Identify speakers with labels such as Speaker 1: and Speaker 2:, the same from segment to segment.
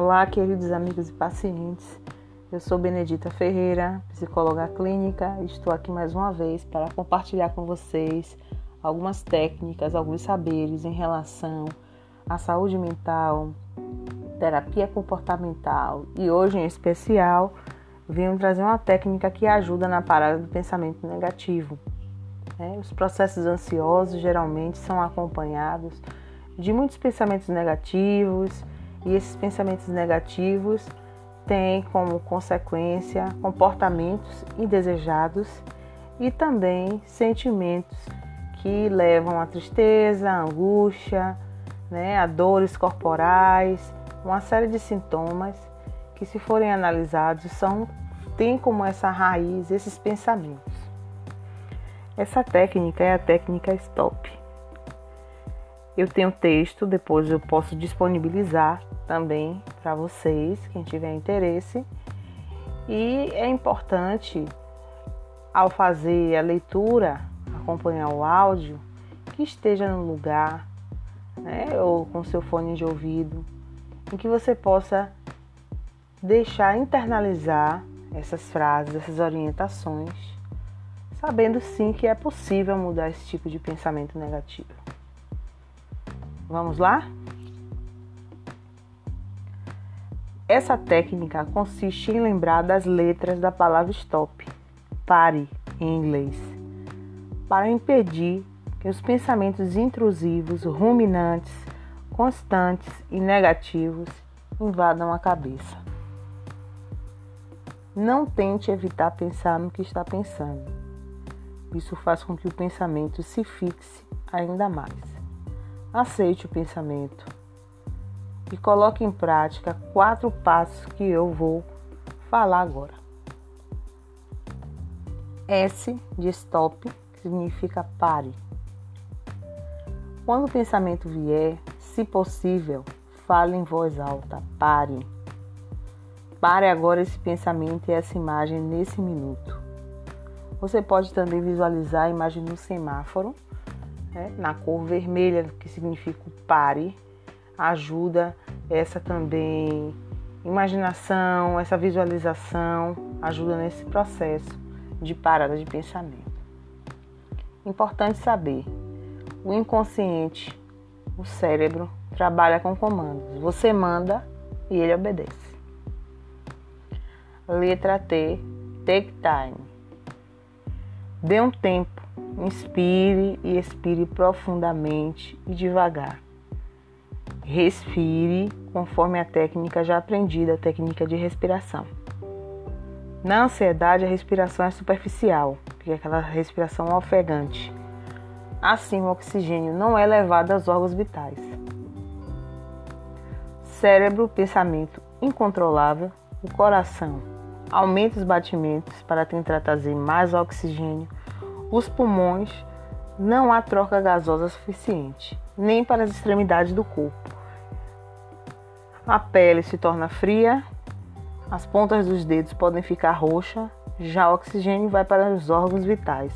Speaker 1: Olá, queridos amigos e pacientes. Eu sou Benedita Ferreira, psicóloga clínica, e estou aqui mais uma vez para compartilhar com vocês algumas técnicas, alguns saberes em relação à saúde mental, terapia comportamental e hoje em especial venho trazer uma técnica que ajuda na parada do pensamento negativo. É, os processos ansiosos geralmente são acompanhados de muitos pensamentos negativos e esses pensamentos negativos têm como consequência comportamentos indesejados e também sentimentos que levam à tristeza, à angústia, né, a dores corporais, uma série de sintomas que, se forem analisados, são têm como essa raiz esses pensamentos. Essa técnica é a técnica STOP. Eu tenho texto, depois eu posso disponibilizar também para vocês, quem tiver interesse. E é importante, ao fazer a leitura, acompanhar o áudio, que esteja no lugar, né, ou com seu fone de ouvido, em que você possa deixar internalizar essas frases, essas orientações, sabendo sim que é possível mudar esse tipo de pensamento negativo. Vamos lá? Essa técnica consiste em lembrar das letras da palavra stop, pare em inglês, para impedir que os pensamentos intrusivos, ruminantes, constantes e negativos invadam a cabeça. Não tente evitar pensar no que está pensando. Isso faz com que o pensamento se fixe ainda mais. Aceite o pensamento e coloque em prática quatro passos que eu vou falar agora. S de stop significa pare. Quando o pensamento vier, se possível, fale em voz alta, pare. Pare agora esse pensamento e essa imagem nesse minuto. Você pode também visualizar a imagem no semáforo né, na cor vermelha, que significa o pare, ajuda essa também imaginação, essa visualização, ajuda nesse processo de parada de pensamento. Importante saber, o inconsciente, o cérebro, trabalha com comandos. Você manda e ele obedece. Letra T, take time. Dê um tempo Inspire e expire profundamente e devagar. Respire conforme a técnica já aprendida, a técnica de respiração. Na ansiedade, a respiração é superficial, que é aquela respiração ofegante. Assim, o oxigênio não é levado aos órgãos vitais. Cérebro, pensamento incontrolável, o coração aumenta os batimentos para tentar trazer mais oxigênio os pulmões, não há troca gasosa suficiente, nem para as extremidades do corpo. A pele se torna fria, as pontas dos dedos podem ficar roxas, já o oxigênio vai para os órgãos vitais.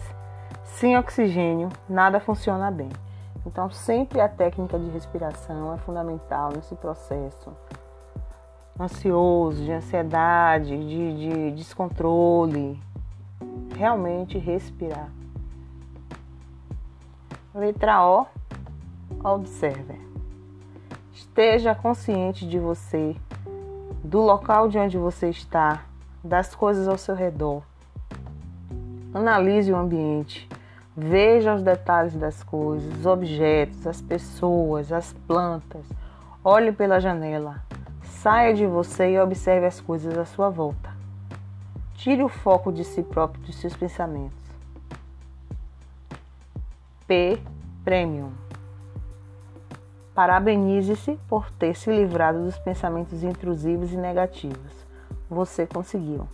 Speaker 1: Sem oxigênio, nada funciona bem. Então, sempre a técnica de respiração é fundamental nesse processo ansioso, de ansiedade, de, de descontrole. Realmente respirar. Letra O. Observe. Esteja consciente de você, do local de onde você está, das coisas ao seu redor. Analise o ambiente. Veja os detalhes das coisas, os objetos, as pessoas, as plantas. Olhe pela janela. Saia de você e observe as coisas à sua volta. Tire o foco de si próprio dos seus pensamentos. P Premium. Parabenize-se por ter se livrado dos pensamentos intrusivos e negativos. Você conseguiu.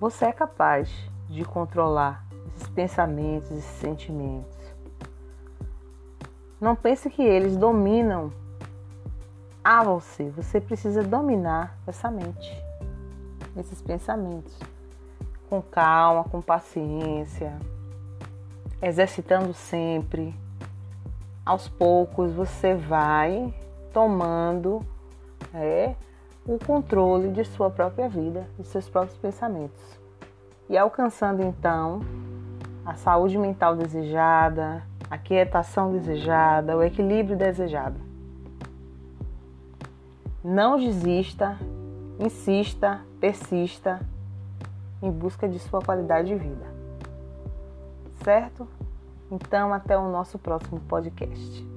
Speaker 1: Você é capaz de controlar esses pensamentos e sentimentos. Não pense que eles dominam a você. Você precisa dominar essa mente, esses pensamentos, com calma, com paciência exercitando sempre. Aos poucos você vai tomando é, o controle de sua própria vida, de seus próprios pensamentos. E alcançando então a saúde mental desejada, a quietação desejada, o equilíbrio desejado. Não desista, insista, persista em busca de sua qualidade de vida. Certo? Então, até o nosso próximo podcast.